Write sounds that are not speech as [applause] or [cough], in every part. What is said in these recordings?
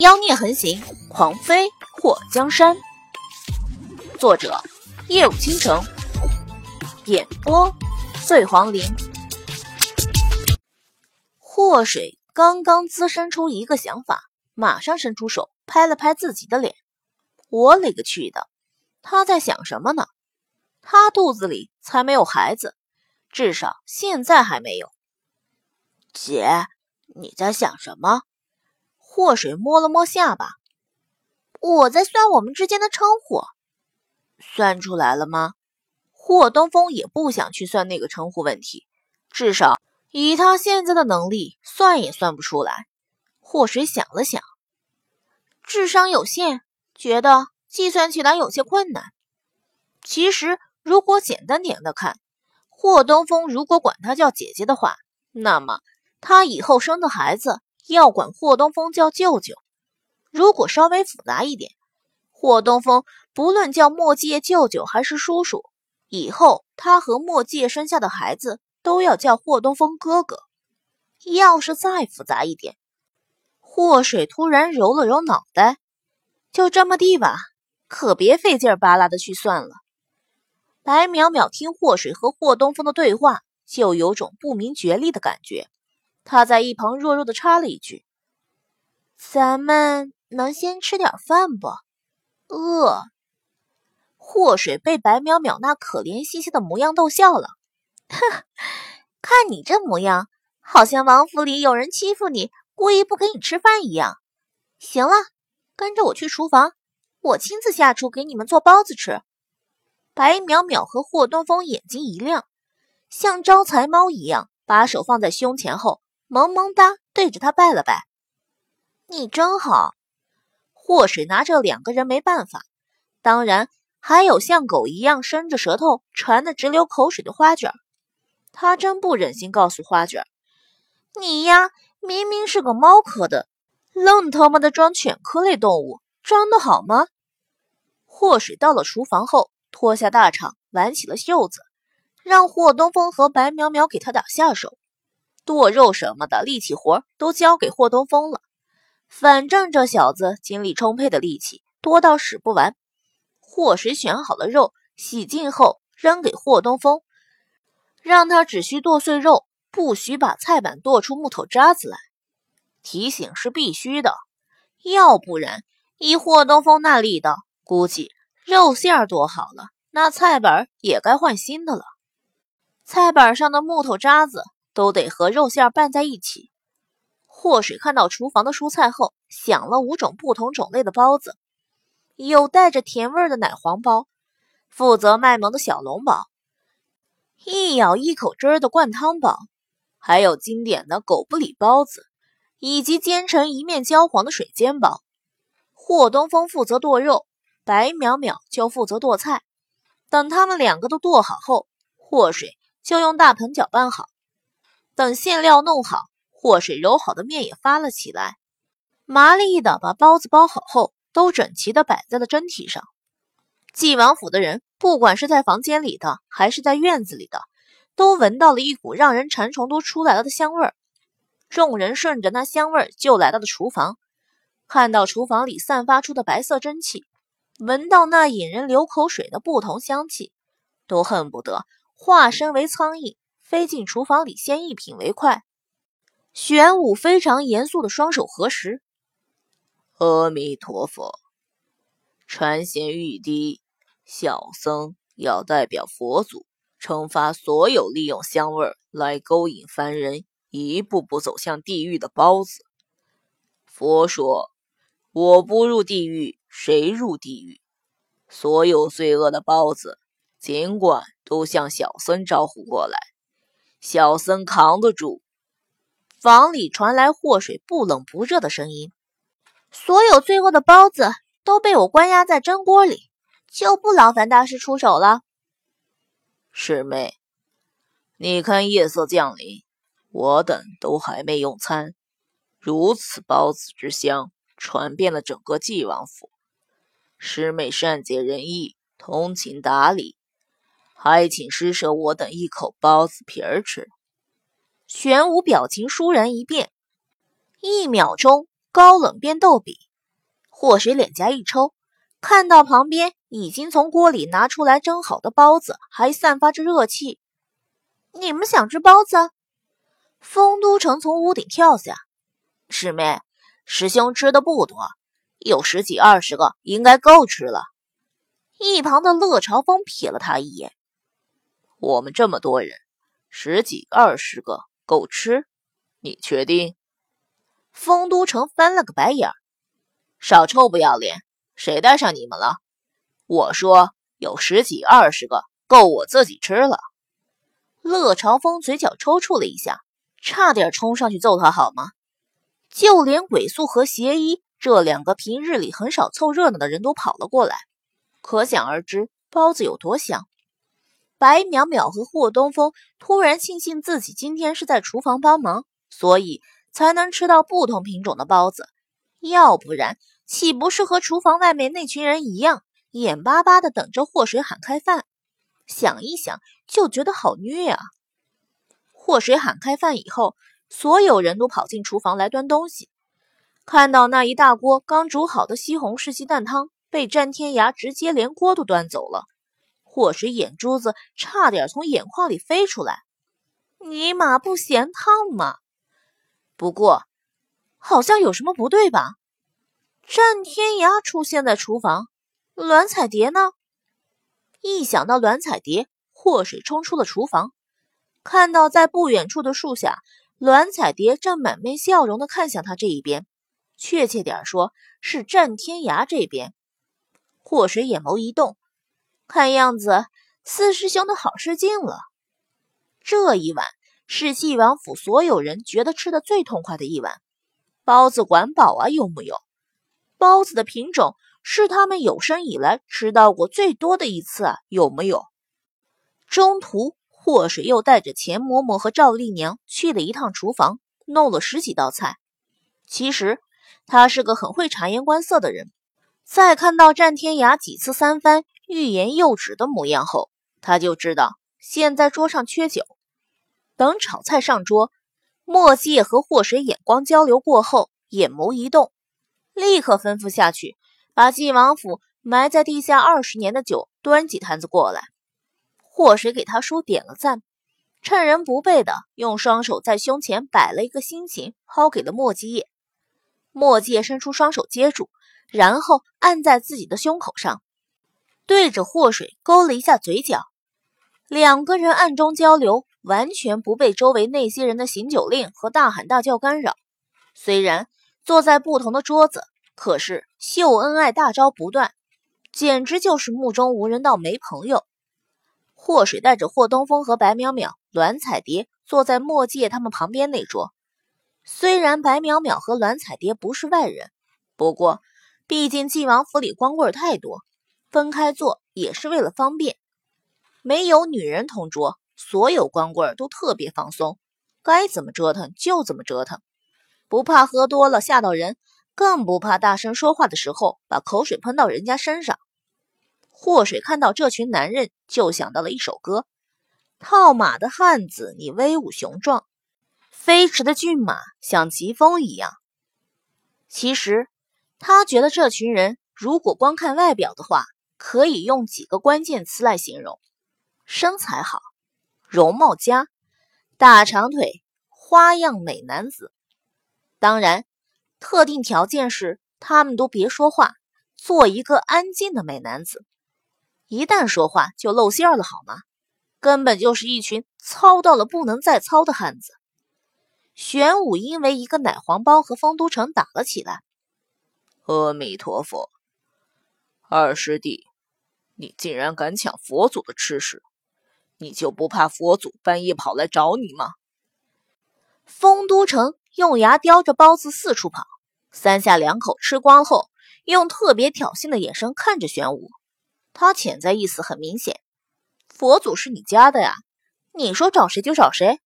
妖孽横行，狂飞破江山。作者：夜舞倾城，演播：醉黄林。祸水刚刚滋生出一个想法，马上伸出手拍了拍自己的脸。我勒个去的！他在想什么呢？他肚子里才没有孩子，至少现在还没有。姐，你在想什么？祸水摸了摸下巴，我在算我们之间的称呼，算出来了吗？霍东风也不想去算那个称呼问题，至少以他现在的能力，算也算不出来。祸水想了想，智商有限，觉得计算起来有些困难。其实，如果简单点的看，霍东风如果管他叫姐姐的话，那么他以后生的孩子。要管霍东风叫舅舅，如果稍微复杂一点，霍东风不论叫莫介舅舅还是叔叔，以后他和莫介生下的孩子都要叫霍东风哥哥。要是再复杂一点，霍水突然揉了揉脑袋，就这么地吧，可别费劲巴拉的去算了。白淼淼听霍水和霍东风的对话，就有种不明觉厉的感觉。他在一旁弱弱的插了一句：“咱们能先吃点饭不？饿。”祸水被白淼淼那可怜兮兮的模样逗笑了，哼，看你这模样，好像王府里有人欺负你，故意不给你吃饭一样。行了，跟着我去厨房，我亲自下厨给你们做包子吃。白淼淼和霍东风眼睛一亮，像招财猫一样，把手放在胸前后。萌萌哒，对着他拜了拜。你真好。祸水拿这两个人没办法，当然还有像狗一样伸着舌头馋得直流口水的花卷。他真不忍心告诉花卷，你呀，明明是个猫科的，愣他妈的装犬科类动物，装的好吗？祸水到了厨房后，脱下大氅，挽起了袖子，让霍东风和白淼淼给他打下手。剁肉什么的力气活都交给霍东风了，反正这小子精力充沛的力气多到使不完。霍水选好了肉，洗净后扔给霍东风，让他只需剁碎肉，不许把菜板剁出木头渣子来。提醒是必须的，要不然以霍东风那力道，估计肉馅剁好了，那菜板也该换新的了。菜板上的木头渣子。都得和肉馅拌在一起。祸水看到厨房的蔬菜后，想了五种不同种类的包子，有带着甜味的奶黄包，负责卖萌的小笼包，一咬一口汁儿的灌汤包，还有经典的狗不理包子，以及煎成一面焦黄的水煎包。霍东风负责剁肉，白淼淼就负责剁菜。等他们两个都剁好后，祸水就用大盆搅拌好。等馅料弄好，和水揉好的面也发了起来，麻利的把包子包好后，都整齐的摆在了蒸屉上。纪王府的人，不管是在房间里的，还是在院子里的，都闻到了一股让人馋虫都出来了的香味儿。众人顺着那香味儿就来到了厨房，看到厨房里散发出的白色蒸汽，闻到那引人流口水的不同香气，都恨不得化身为苍蝇。飞进厨房里，先一品为快。玄武非常严肃的双手合十：“阿弥陀佛，传贤玉帝，小僧要代表佛祖惩罚所有利用香味来勾引凡人，一步步走向地狱的包子。佛说：我不入地狱，谁入地狱？所有罪恶的包子，尽管都向小僧招呼过来。”小僧扛得住。房里传来祸水不冷不热的声音：“所有最后的包子都被我关押在蒸锅里，就不劳烦大师出手了。”师妹，你看夜色降临，我等都还没用餐，如此包子之香传遍了整个纪王府。师妹善解人意，通情达理。还请施舍我等一口包子皮儿吃。玄武表情倏然一变，一秒钟高冷变逗比。祸水脸颊一抽，看到旁边已经从锅里拿出来蒸好的包子，还散发着热气。你们想吃包子？丰都城从屋顶跳下，师妹，师兄吃的不多，有十几二十个，应该够吃了。一旁的乐朝风瞥了他一眼，我们这么多人，十几二十个够吃？你确定？丰都城翻了个白眼儿，少臭不要脸！谁带上你们了？我说有十几二十个，够我自己吃了。乐朝风嘴角抽搐了一下。差点冲上去揍他好吗？就连鬼宿和邪医这两个平日里很少凑热闹的人都跑了过来，可想而知包子有多香。白淼淼和霍东风突然庆幸自己今天是在厨房帮忙，所以才能吃到不同品种的包子，要不然岂不是和厨房外面那群人一样，眼巴巴的等着祸水喊开饭？想一想就觉得好虐啊！祸水喊开饭以后，所有人都跑进厨房来端东西。看到那一大锅刚煮好的西红柿鸡蛋汤被战天涯直接连锅都端走了，祸水眼珠子差点从眼眶里飞出来。尼玛不嫌烫吗？不过好像有什么不对吧？战天涯出现在厨房，栾彩蝶呢？一想到栾彩蝶，祸水冲出了厨房。看到在不远处的树下，栾彩蝶正满面笑容地看向他这一边，确切点说是战天涯这边。祸水眼眸一动，看样子四师兄的好事近了。这一晚是纪王府所有人觉得吃的最痛快的一晚，包子管饱啊，有木有？包子的品种是他们有生以来吃到过最多的一次啊，有木有？中途。祸水又带着钱嬷嬷和赵丽娘去了一趟厨房，弄了十几道菜。其实他是个很会察言观色的人，在看到战天涯几次三番欲言又止的模样后，他就知道现在桌上缺酒。等炒菜上桌，墨界和祸水眼光交流过后，眼眸一动，立刻吩咐下去，把晋王府埋在地下二十年的酒端几坛子过来。祸水给他叔点了赞，趁人不备的用双手在胸前摆了一个心形，抛给了墨迹叶。墨迹叶伸出双手接住，然后按在自己的胸口上，对着祸水勾了一下嘴角。两个人暗中交流，完全不被周围那些人的行酒令和大喊大叫干扰。虽然坐在不同的桌子，可是秀恩爱大招不断，简直就是目中无人到没朋友。祸水带着霍东风和白淼淼、栾彩蝶坐在墨界他们旁边那桌。虽然白淼淼和栾彩蝶不是外人，不过毕竟晋王府里光棍太多，分开坐也是为了方便。没有女人同桌，所有光棍都特别放松，该怎么折腾就怎么折腾，不怕喝多了吓到人，更不怕大声说话的时候把口水喷到人家身上。祸水看到这群男人，就想到了一首歌：“套马的汉子，你威武雄壮；飞驰的骏马，像疾风一样。”其实，他觉得这群人如果光看外表的话，可以用几个关键词来形容：身材好、容貌佳、大长腿、花样美男子。当然，特定条件是他们都别说话，做一个安静的美男子。一旦说话就露馅了，好吗？根本就是一群糙到了不能再糙的汉子。玄武因为一个奶黄包和丰都城打了起来。阿弥陀佛，二师弟，你竟然敢抢佛祖的吃食，你就不怕佛祖半夜跑来找你吗？丰都城用牙叼着包子四处跑，三下两口吃光后，用特别挑衅的眼神看着玄武。他潜在意思很明显，佛祖是你家的呀，你说找谁就找谁。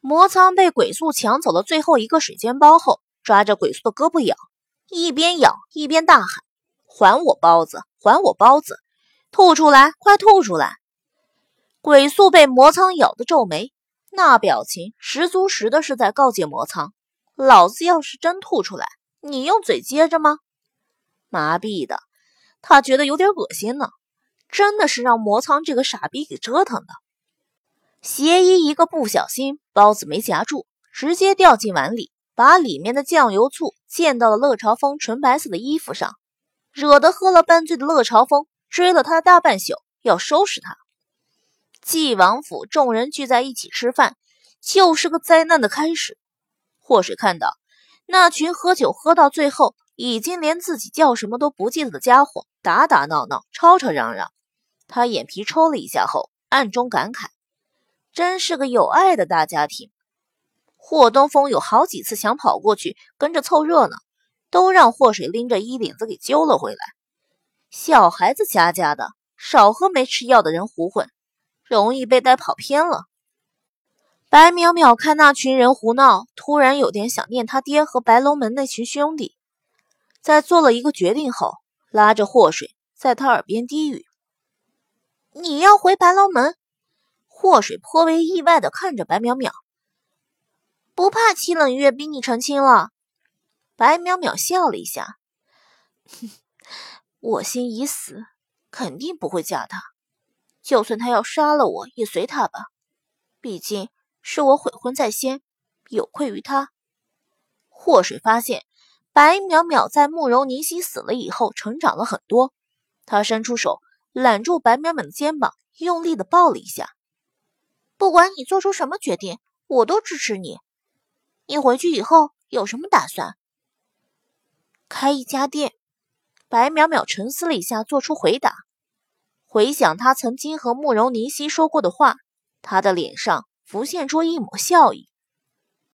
魔苍被鬼宿抢走了最后一个水煎包后，抓着鬼宿的胳膊咬，一边咬一边大喊：“还我包子，还我包子，吐出来，快吐出来！”鬼宿被魔苍咬得皱眉，那表情十足十的是在告诫魔苍：“老子要是真吐出来，你用嘴接着吗？麻痹的，他觉得有点恶心呢。真的是让魔苍这个傻逼给折腾的。邪医一个不小心，包子没夹住，直接掉进碗里，把里面的酱油醋溅到了乐朝风纯白色的衣服上，惹得喝了半醉的乐朝风追了他大半宿，要收拾他。晋王府众人聚在一起吃饭，就是个灾难的开始。祸水看到那群喝酒喝到最后，已经连自己叫什么都不记得的家伙打打闹闹、吵吵嚷嚷，他眼皮抽了一下后，暗中感慨：真是个有爱的大家庭。霍东风有好几次想跑过去跟着凑热闹，都让祸水拎着衣领子给揪了回来。小孩子家家的，少和没吃药的人胡混，容易被带跑偏了。白淼淼看那群人胡闹，突然有点想念他爹和白龙门那群兄弟。在做了一个决定后，拉着祸水在他耳边低语：“你要回白龙门？”祸水颇为意外的看着白淼淼，不怕七冷月逼你成亲了？白淼淼笑了一下：“ [laughs] 我心已死，肯定不会嫁他。就算他要杀了我，也随他吧。毕竟……”是我悔婚在先，有愧于他。祸水发现白淼淼在慕容凝曦死了以后成长了很多，他伸出手揽住白淼淼的肩膀，用力的抱了一下。不管你做出什么决定，我都支持你。你回去以后有什么打算？开一家店。白淼淼沉思了一下，做出回答。回想他曾经和慕容凝曦说过的话，他的脸上。浮现出一抹笑意。